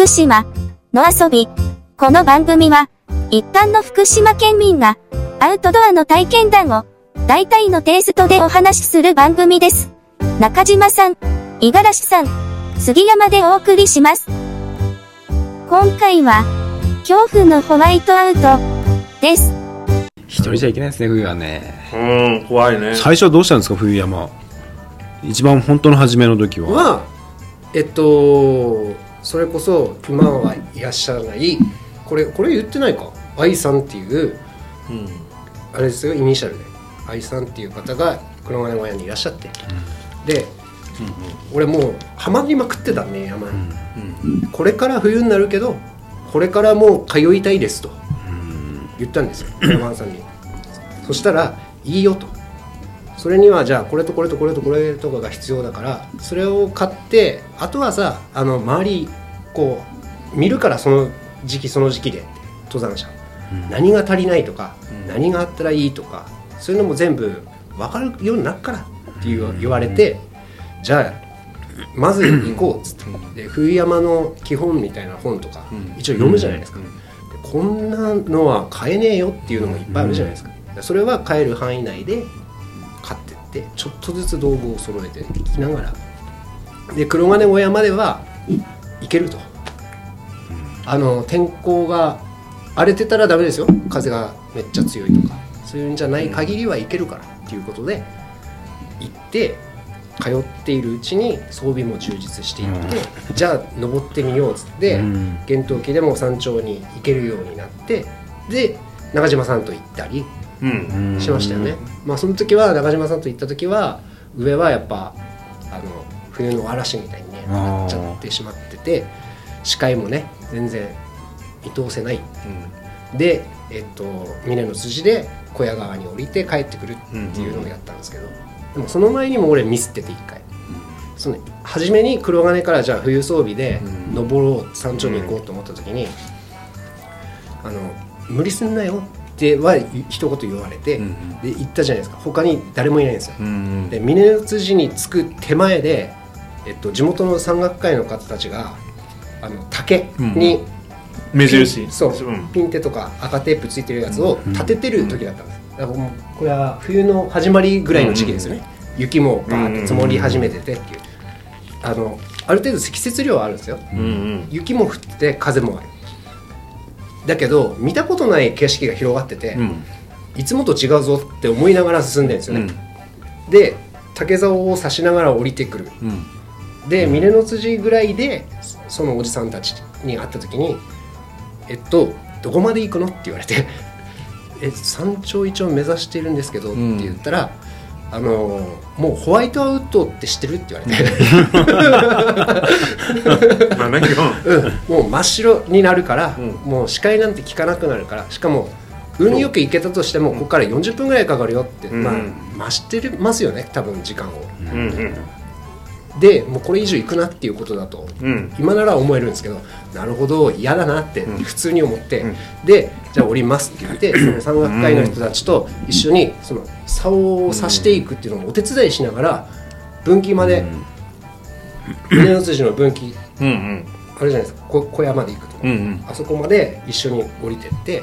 福島の遊び。この番組は、一般の福島県民が、アウトドアの体験談を、大体のテイストでお話しする番組です。中島さん、五十嵐さん、杉山でお送りします。今回は、恐怖のホワイトアウト、です。一人じゃいけないですね、冬はね。うん、怖いね。最初はどうしたんですか、冬山。一番本当の初めの時は。は、えっと、それこそ今はいらっしゃらないこれこれ言ってないか？愛さんっていう、うん、あれですよイニシャルで。愛さんっていう方が黒金小屋にいらっしゃって、うん、で、うんうん、俺もうハマりまくってたね山に、うんうん、これから冬になるけどこれからもう通いたいですと。言ったんですよ山さんに。そしたらいいよと。それにはじゃあこれとこれとこれとこれとかが必要だからそれを買ってあとはさあの周りこう見るからその時期その時期で登山者、うん、何が足りないとか、うん、何があったらいいとかそういうのも全部分かるようになっからって言われて、うん、じゃあまず行こうっつって。で冬山の基本みたいな本とか一応読むじゃないですか、こんなのは買えねえよっていうのもいっぱいあるじゃないですか。それは買える範囲内で買ってってちょっとずつ道具を揃えていきながら。で黒金小屋までは行けると、あの天候が荒れてたらダメですよ。風がめっちゃ強いとか。そういうんじゃない限りは行けるからっていうことで行って通っているうちに装備も充実していって、うん、じゃあ登ってみようっつって、うん、厳冬期でも山頂に行けるようになってで中島さんと行ったりしましたよね、まあ、その時は中島さんと行った時は上はやっぱあの冬の嵐みたいにねなっちゃってしまってて視界もね全然見通せない、うん、で、えっと、峰の筋で小屋川に降りて帰ってくるっていうのをやったんですけど、でもその前にも俺ミスってて一回。その初めに黒金からじゃあ冬装備で登ろう山頂に行こうと思った時に、あの無理すんなよっては一言言われて、うん、で行ったじゃないですか。他に誰もいないんですよ、うん、で峰辻に着く手前で、えっと、地元の山岳会の方たちがあの竹に、目印。そう、ピンテとか赤テープついてるやつを立ててる時だったんですだからもうこれは冬の始まりぐらいの時期ですよね、雪もバーッと積もり始めててっていう。あのある程度積雪量はあるんですよ、雪も降ってて風もある。だけど見たことない景色が広がってて、うん、いつもと違うぞって思いながら進んでるんですよね、うん、で竹竿を刺しながら降りてくる、うん、で峰の辻ぐらいでそのおじさんたちに会った時に「えっとどこまで行くの?」って言われて「え山頂一応目指してるんですけど」って言ったら「あのもうホワイトアウトって知ってるって言われて。まあね、う。ん、もう真っ白になるから、うん、もう視界なんて効かなくなるからしかも運よく行けたとしてもここから40分ぐらいかかるよって、まあ増してますよね多分時間を、うんうんでもうこれ以上行くなっていうことだと、うん、今なら思えるんですけどなるほど嫌だなって普通に思って、うん、でじゃあ降りますって言って その山岳会の人たちと一緒にその竿を刺していくっていうのをお手伝いしながら分岐まで峰の筋の分岐、うんうん、あれじゃないですか。小屋まで行くとか、うんうん、あそこまで一緒に降りてって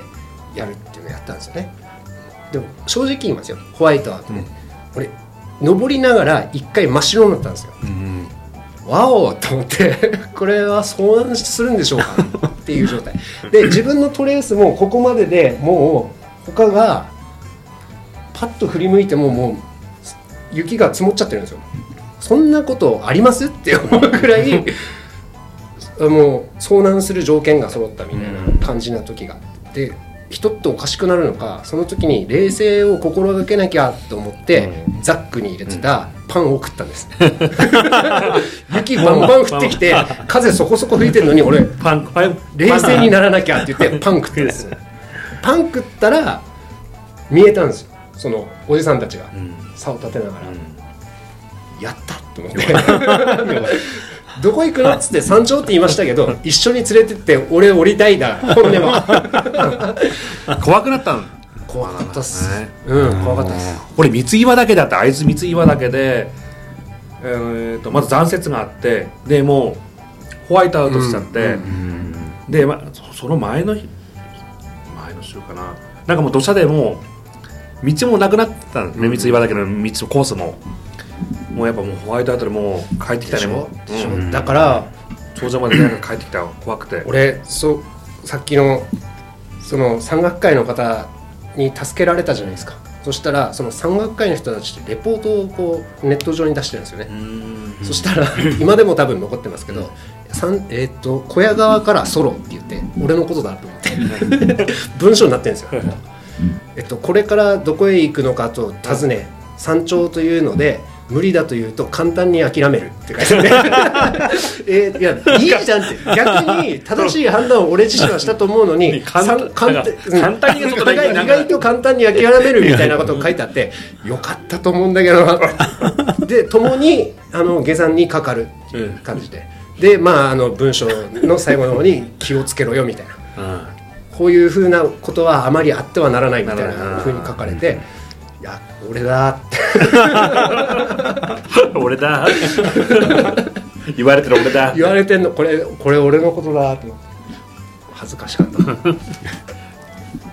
やるっていうのをやったんですよね。でも正直言いますよ。ホワイトアートね、うん、俺登りながら一回真っ白になったんですよ、うん、わおと思って これは遭難するんでしょうかっていう状態。で自分のトレースもここまででもう他がパッと振り向いてももう雪が積もっちゃってるんですよ。そんなことあります？って思うくらい もう遭難する条件が揃ったみたいな感じな時が。あって人っておかしくなるのかその時に冷静を心がけなきゃと思って、うん、ザックに入れてたパンを食ったんです、雪バンバン降ってきて風そこそこ吹いてるのに俺パン冷静にならなきゃって言ってパン食ったんですパン食ったら見えたんですよ。そのおじさんたちが。竿を立てながら、うん、やったと思って どこ行くの？っつって山頂って言いましたけど 一緒に連れてって俺降りたいだ本音は。怖くなったの？怖かったっす、ね、うん怖かったっす。俺三岩岳だって会津三岩岳で、えーと、まず残雪があってでもうホワイトアウトしちゃって、うんで、まあ、そその前の日前の週かな。なんかもう土砂でもう道もなくなってたんですね、三つ岩岳の道のコースももうやっぱもうホワイトアウトでもう帰ってきたでしょ？ねもう。うん。だから頂上まで帰ってきた怖くて。俺そうさっきのその山岳会の方に助けられたじゃないですか。そしたらその山岳会の人たちってレポートをこうネット上に出してるんですよね、そしたら今でも多分残ってますけど「さんえー、と小屋側からソロ」って言って俺のことだと思って 文章になってるんですよ。えっと、これからどこへ行くのかと尋ね山頂というので無理だというと簡単に諦めるって書いてあるね。えーいやいいじゃんって。逆に正しい判断を俺自身はしたと思うのに 簡単に意外と簡単に諦めるみたいなことが書いてあってよかったと思うんだけど。な で共にあの下山にかかるっていう感じで、でまああの文章の最後の方に気をつけろよみたいな。うん。こういうふうなことはあまりあってはならないみたいなふうに書かれていや俺だって 俺だ。言われてる俺だ。言われてんの。これこれ俺のことだと思って。恥ずかしかった。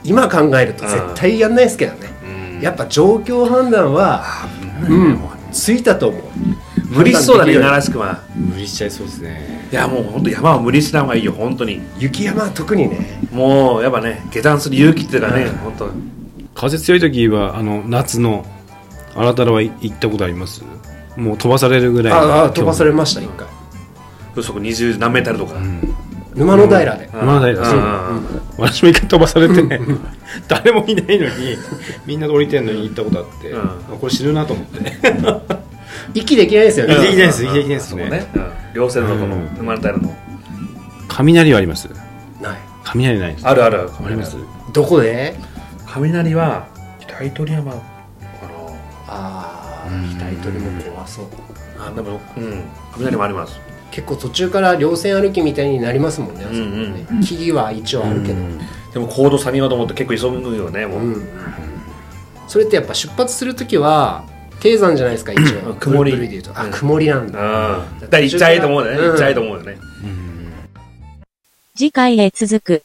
今考えると絶対やんないですけどね。やっぱ状況判断はうん。ついたと思う。無理しそうだね判断で五十嵐君は。無理しちゃいそうですね。いやもう本当山は無理しない方がいいよ本当に。雪山は特にね。もうやっぱね下山する勇気っていうかね本当。風強い時はあの夏の新たらは行ったことあります？もう飛ばされるぐらいああ飛ばされました一回。風速二十何メートルとか、沼の平で。まだそう。うん。私も一回飛ばされて。誰もいないのにみんなで降りてんのに行ったことあって、うん。あこれ死ぬなと思って。息できないですよね。息できないです息できないです。ね。そうね、うん、両線のとこのうん。馬の平の雷はあります？ない。雷ないです。あるある。あります？どこで？雷は北糸山かああうん。額取りも怖そうなあでもうん。雷もあります。結構途中から稜線歩きみたいになりますもんね,あそこね、うん木々は一応あるけど、でも高度下げようと思って結構急ぐよねもう、うん。それってやっぱ出発する時は低山じゃないですか一応。うん。曇り。で言うと。あうん曇りなんだ、うん。だから行っちゃえと思うよね、うん。行っちゃえと思うよね。次回へ続く。